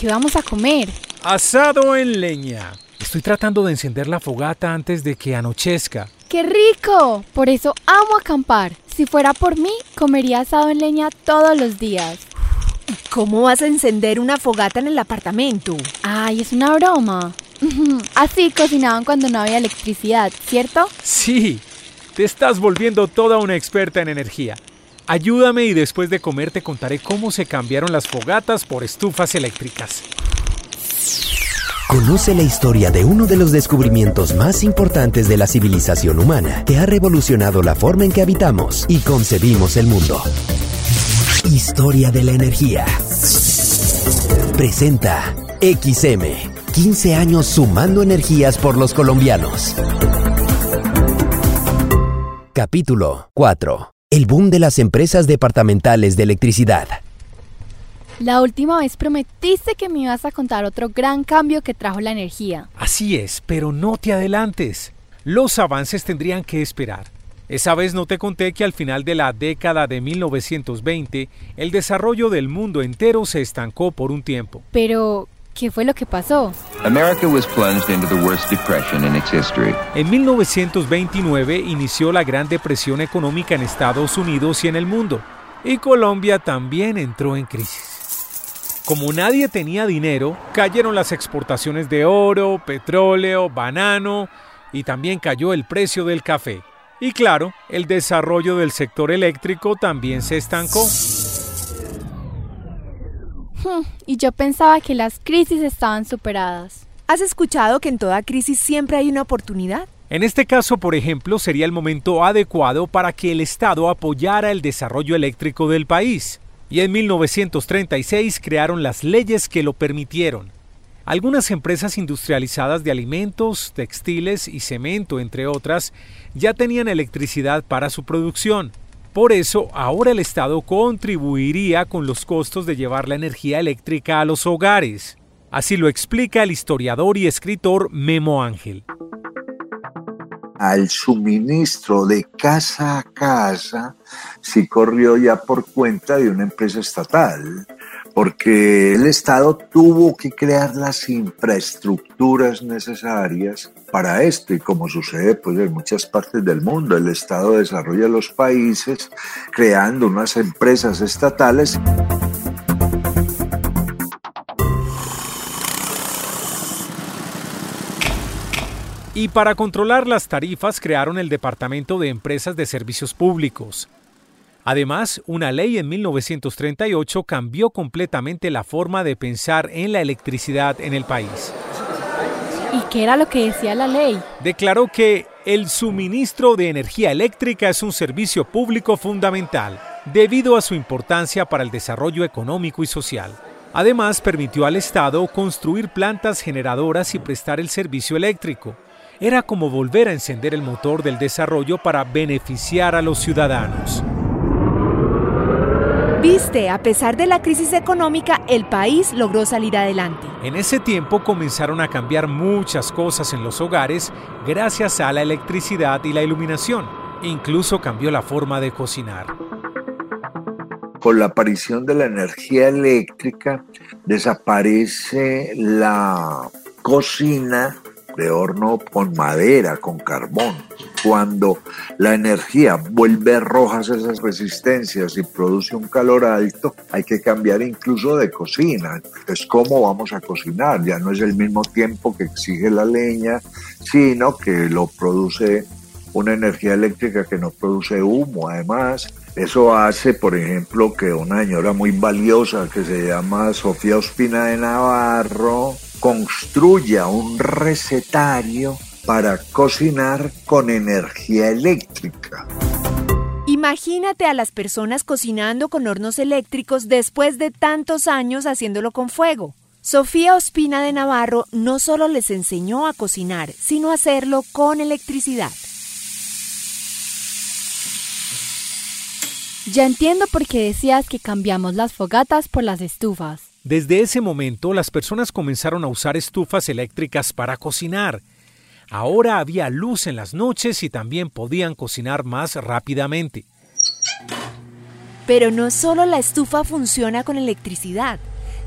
¿qué vamos a comer? Asado en leña. Estoy tratando de encender la fogata antes de que anochezca. ¡Qué rico! Por eso amo acampar. Si fuera por mí, comería asado en leña todos los días. ¿Cómo vas a encender una fogata en el apartamento? Ay, es una broma. Así cocinaban cuando no había electricidad, ¿cierto? Sí, te estás volviendo toda una experta en energía. Ayúdame y después de comer te contaré cómo se cambiaron las fogatas por estufas eléctricas. Conoce la historia de uno de los descubrimientos más importantes de la civilización humana que ha revolucionado la forma en que habitamos y concebimos el mundo. Historia de la energía. Presenta XM. 15 años sumando energías por los colombianos. Capítulo 4. El boom de las empresas departamentales de electricidad. La última vez prometiste que me ibas a contar otro gran cambio que trajo la energía. Así es, pero no te adelantes. Los avances tendrían que esperar. Esa vez no te conté que al final de la década de 1920 el desarrollo del mundo entero se estancó por un tiempo. Pero, ¿qué fue lo que pasó? America was plunged into the worst depression in its history. En 1929 inició la Gran Depresión Económica en Estados Unidos y en el mundo, y Colombia también entró en crisis. Como nadie tenía dinero, cayeron las exportaciones de oro, petróleo, banano y también cayó el precio del café. Y claro, el desarrollo del sector eléctrico también se estancó. Hmm, y yo pensaba que las crisis estaban superadas. ¿Has escuchado que en toda crisis siempre hay una oportunidad? En este caso, por ejemplo, sería el momento adecuado para que el Estado apoyara el desarrollo eléctrico del país. Y en 1936 crearon las leyes que lo permitieron. Algunas empresas industrializadas de alimentos, textiles y cemento, entre otras, ya tenían electricidad para su producción. Por eso, ahora el Estado contribuiría con los costos de llevar la energía eléctrica a los hogares. Así lo explica el historiador y escritor Memo Ángel. Al suministro de casa a casa sí corrió ya por cuenta de una empresa estatal porque el Estado tuvo que crear las infraestructuras necesarias para esto y como sucede pues en muchas partes del mundo, el Estado desarrolla los países creando unas empresas estatales. Y para controlar las tarifas crearon el Departamento de Empresas de Servicios Públicos, Además, una ley en 1938 cambió completamente la forma de pensar en la electricidad en el país. ¿Y qué era lo que decía la ley? Declaró que el suministro de energía eléctrica es un servicio público fundamental, debido a su importancia para el desarrollo económico y social. Además, permitió al Estado construir plantas generadoras y prestar el servicio eléctrico. Era como volver a encender el motor del desarrollo para beneficiar a los ciudadanos. Viste, a pesar de la crisis económica, el país logró salir adelante. En ese tiempo comenzaron a cambiar muchas cosas en los hogares gracias a la electricidad y la iluminación. Incluso cambió la forma de cocinar. Con la aparición de la energía eléctrica desaparece la cocina de horno con madera, con carbón. Cuando la energía vuelve rojas esas resistencias y produce un calor alto, hay que cambiar incluso de cocina. Entonces, ¿cómo vamos a cocinar? Ya no es el mismo tiempo que exige la leña, sino que lo produce una energía eléctrica que no produce humo. Además, eso hace, por ejemplo, que una señora muy valiosa que se llama Sofía Ospina de Navarro, construya un recetario para cocinar con energía eléctrica. Imagínate a las personas cocinando con hornos eléctricos después de tantos años haciéndolo con fuego. Sofía Ospina de Navarro no solo les enseñó a cocinar, sino a hacerlo con electricidad. Ya entiendo por qué decías que cambiamos las fogatas por las estufas. Desde ese momento las personas comenzaron a usar estufas eléctricas para cocinar. Ahora había luz en las noches y también podían cocinar más rápidamente. Pero no solo la estufa funciona con electricidad.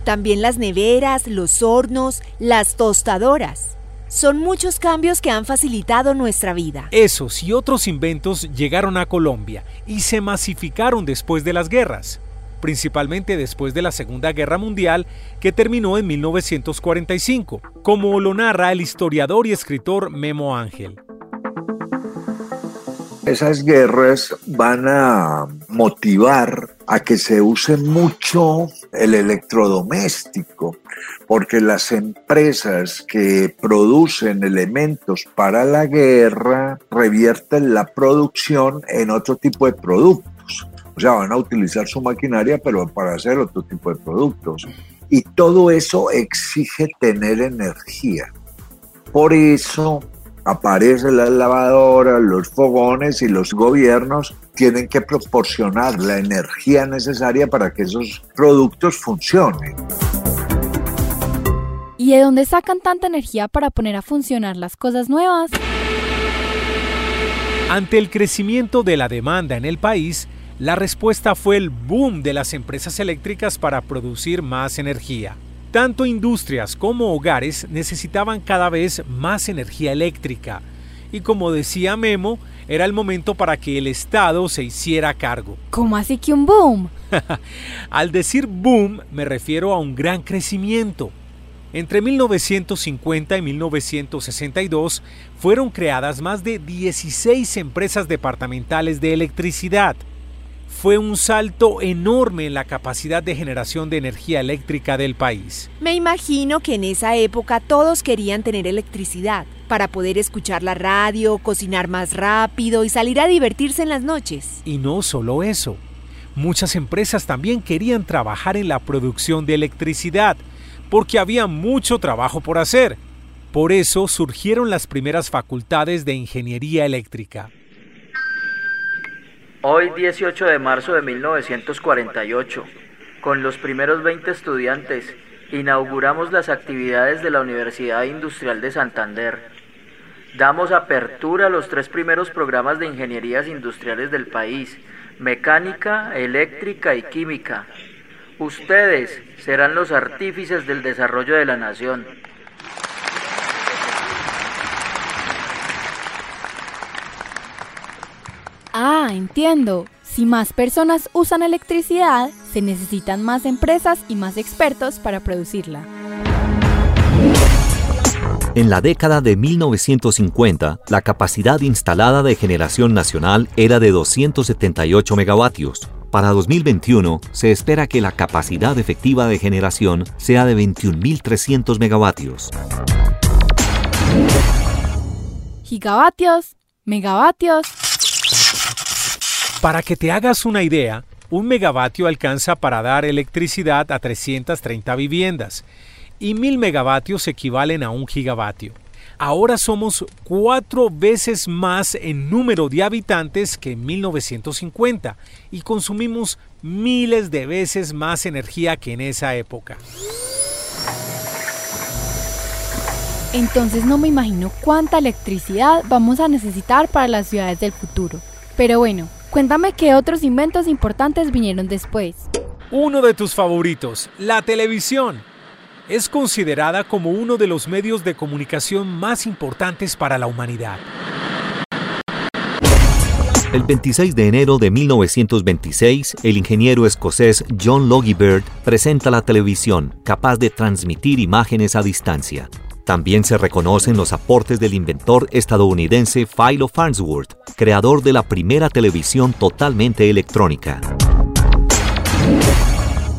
También las neveras, los hornos, las tostadoras. Son muchos cambios que han facilitado nuestra vida. Esos y otros inventos llegaron a Colombia y se masificaron después de las guerras, principalmente después de la Segunda Guerra Mundial que terminó en 1945, como lo narra el historiador y escritor Memo Ángel. Esas guerras van a motivar a que se use mucho el electrodoméstico, porque las empresas que producen elementos para la guerra revierten la producción en otro tipo de productos. O sea, van a utilizar su maquinaria, pero para hacer otro tipo de productos. Y todo eso exige tener energía. Por eso aparecen las lavadoras, los fogones y los gobiernos tienen que proporcionar la energía necesaria para que esos productos funcionen. ¿Y de dónde sacan tanta energía para poner a funcionar las cosas nuevas? Ante el crecimiento de la demanda en el país, la respuesta fue el boom de las empresas eléctricas para producir más energía. Tanto industrias como hogares necesitaban cada vez más energía eléctrica y como decía Memo, era el momento para que el Estado se hiciera cargo. ¿Cómo así que un boom? Al decir boom me refiero a un gran crecimiento. Entre 1950 y 1962 fueron creadas más de 16 empresas departamentales de electricidad fue un salto enorme en la capacidad de generación de energía eléctrica del país. Me imagino que en esa época todos querían tener electricidad para poder escuchar la radio, cocinar más rápido y salir a divertirse en las noches. Y no solo eso. Muchas empresas también querían trabajar en la producción de electricidad, porque había mucho trabajo por hacer. Por eso surgieron las primeras facultades de ingeniería eléctrica. Hoy 18 de marzo de 1948, con los primeros 20 estudiantes, inauguramos las actividades de la Universidad Industrial de Santander. Damos apertura a los tres primeros programas de ingenierías industriales del país, mecánica, eléctrica y química. Ustedes serán los artífices del desarrollo de la nación. Ah, entiendo. Si más personas usan electricidad, se necesitan más empresas y más expertos para producirla. En la década de 1950, la capacidad instalada de generación nacional era de 278 megavatios. Para 2021, se espera que la capacidad efectiva de generación sea de 21.300 megavatios. Gigavatios, megavatios. Para que te hagas una idea, un megavatio alcanza para dar electricidad a 330 viviendas y 1000 megavatios equivalen a un gigavatio. Ahora somos cuatro veces más en número de habitantes que en 1950 y consumimos miles de veces más energía que en esa época. Entonces no me imagino cuánta electricidad vamos a necesitar para las ciudades del futuro. Pero bueno, Cuéntame qué otros inventos importantes vinieron después. Uno de tus favoritos, la televisión. Es considerada como uno de los medios de comunicación más importantes para la humanidad. El 26 de enero de 1926, el ingeniero escocés John Logie Bird presenta la televisión, capaz de transmitir imágenes a distancia. También se reconocen los aportes del inventor estadounidense Philo Farnsworth, creador de la primera televisión totalmente electrónica.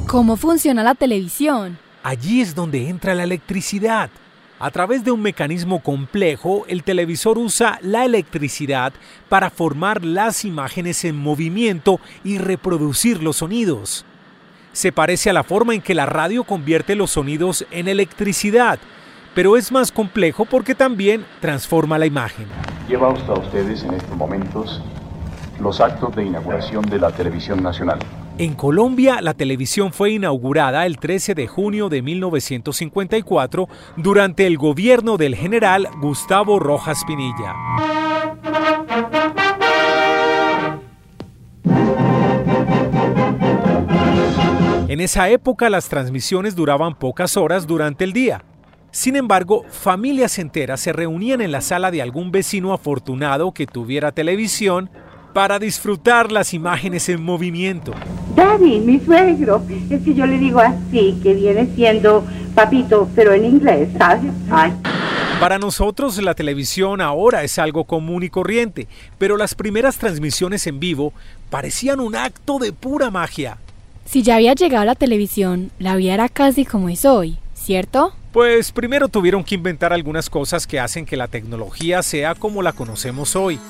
¿Cómo funciona la televisión? Allí es donde entra la electricidad. A través de un mecanismo complejo, el televisor usa la electricidad para formar las imágenes en movimiento y reproducir los sonidos. Se parece a la forma en que la radio convierte los sonidos en electricidad, pero es más complejo porque también transforma la imagen. Lleva a ustedes en estos momentos los actos de inauguración de la televisión nacional. En Colombia, la televisión fue inaugurada el 13 de junio de 1954 durante el gobierno del general Gustavo Rojas Pinilla. En esa época las transmisiones duraban pocas horas durante el día. Sin embargo, familias enteras se reunían en la sala de algún vecino afortunado que tuviera televisión para disfrutar las imágenes en movimiento. Daddy, mi suegro, es que yo le digo así, que viene siendo papito, pero en inglés, ¿sabes? Para nosotros la televisión ahora es algo común y corriente, pero las primeras transmisiones en vivo parecían un acto de pura magia. Si ya había llegado la televisión, la vida era casi como es hoy, ¿cierto? Pues primero tuvieron que inventar algunas cosas que hacen que la tecnología sea como la conocemos hoy.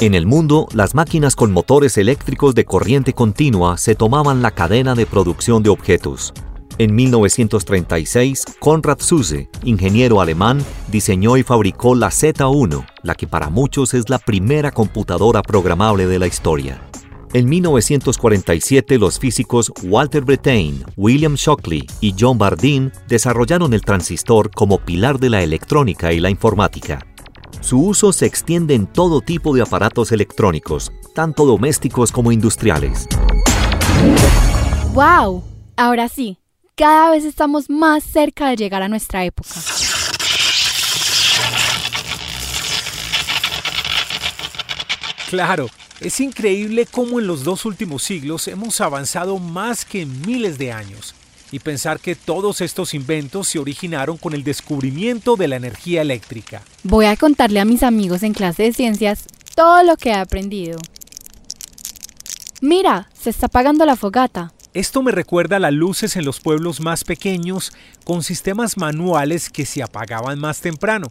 En el mundo, las máquinas con motores eléctricos de corriente continua se tomaban la cadena de producción de objetos. En 1936, Konrad Zuse, ingeniero alemán, diseñó y fabricó la Z1, la que para muchos es la primera computadora programable de la historia. En 1947, los físicos Walter Brattain, William Shockley y John Bardeen desarrollaron el transistor como pilar de la electrónica y la informática. Su uso se extiende en todo tipo de aparatos electrónicos, tanto domésticos como industriales. ¡Wow! Ahora sí, cada vez estamos más cerca de llegar a nuestra época. Claro, es increíble cómo en los dos últimos siglos hemos avanzado más que en miles de años y pensar que todos estos inventos se originaron con el descubrimiento de la energía eléctrica. Voy a contarle a mis amigos en clase de ciencias todo lo que he aprendido. Mira, se está apagando la fogata. Esto me recuerda a las luces en los pueblos más pequeños con sistemas manuales que se apagaban más temprano.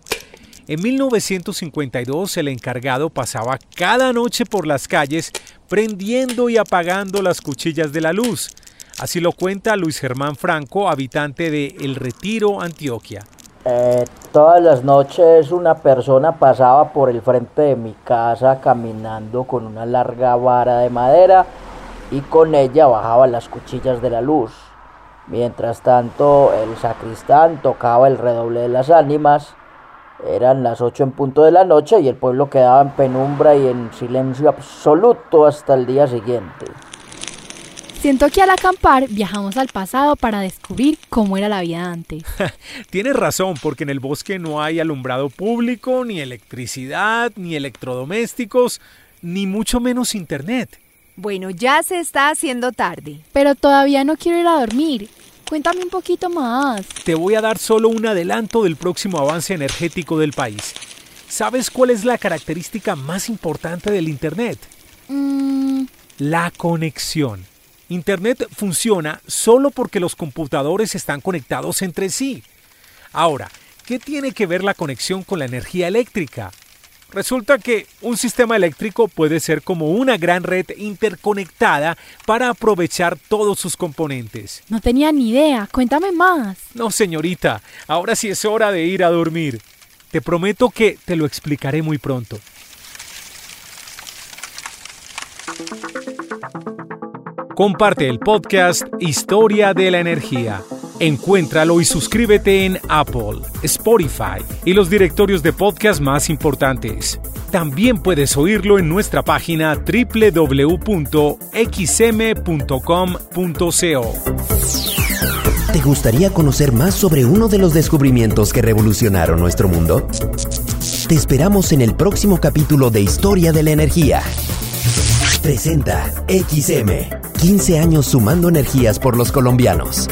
En 1952 el encargado pasaba cada noche por las calles prendiendo y apagando las cuchillas de la luz. Así lo cuenta Luis Germán Franco, habitante de El Retiro, Antioquia. Eh, todas las noches una persona pasaba por el frente de mi casa caminando con una larga vara de madera y con ella bajaba las cuchillas de la luz. Mientras tanto, el sacristán tocaba el redoble de las ánimas. Eran las ocho en punto de la noche y el pueblo quedaba en penumbra y en silencio absoluto hasta el día siguiente. Siento que al acampar viajamos al pasado para descubrir cómo era la vida antes. Tienes razón, porque en el bosque no hay alumbrado público, ni electricidad, ni electrodomésticos, ni mucho menos internet. Bueno, ya se está haciendo tarde. Pero todavía no quiero ir a dormir. Cuéntame un poquito más. Te voy a dar solo un adelanto del próximo avance energético del país. ¿Sabes cuál es la característica más importante del Internet? Mm. La conexión. Internet funciona solo porque los computadores están conectados entre sí. Ahora, ¿qué tiene que ver la conexión con la energía eléctrica? Resulta que un sistema eléctrico puede ser como una gran red interconectada para aprovechar todos sus componentes. No tenía ni idea, cuéntame más. No, señorita, ahora sí es hora de ir a dormir. Te prometo que te lo explicaré muy pronto. Comparte el podcast Historia de la Energía. Encuéntralo y suscríbete en Apple, Spotify y los directorios de podcast más importantes. También puedes oírlo en nuestra página www.xm.com.co. ¿Te gustaría conocer más sobre uno de los descubrimientos que revolucionaron nuestro mundo? Te esperamos en el próximo capítulo de Historia de la Energía. Presenta XM, 15 años sumando energías por los colombianos.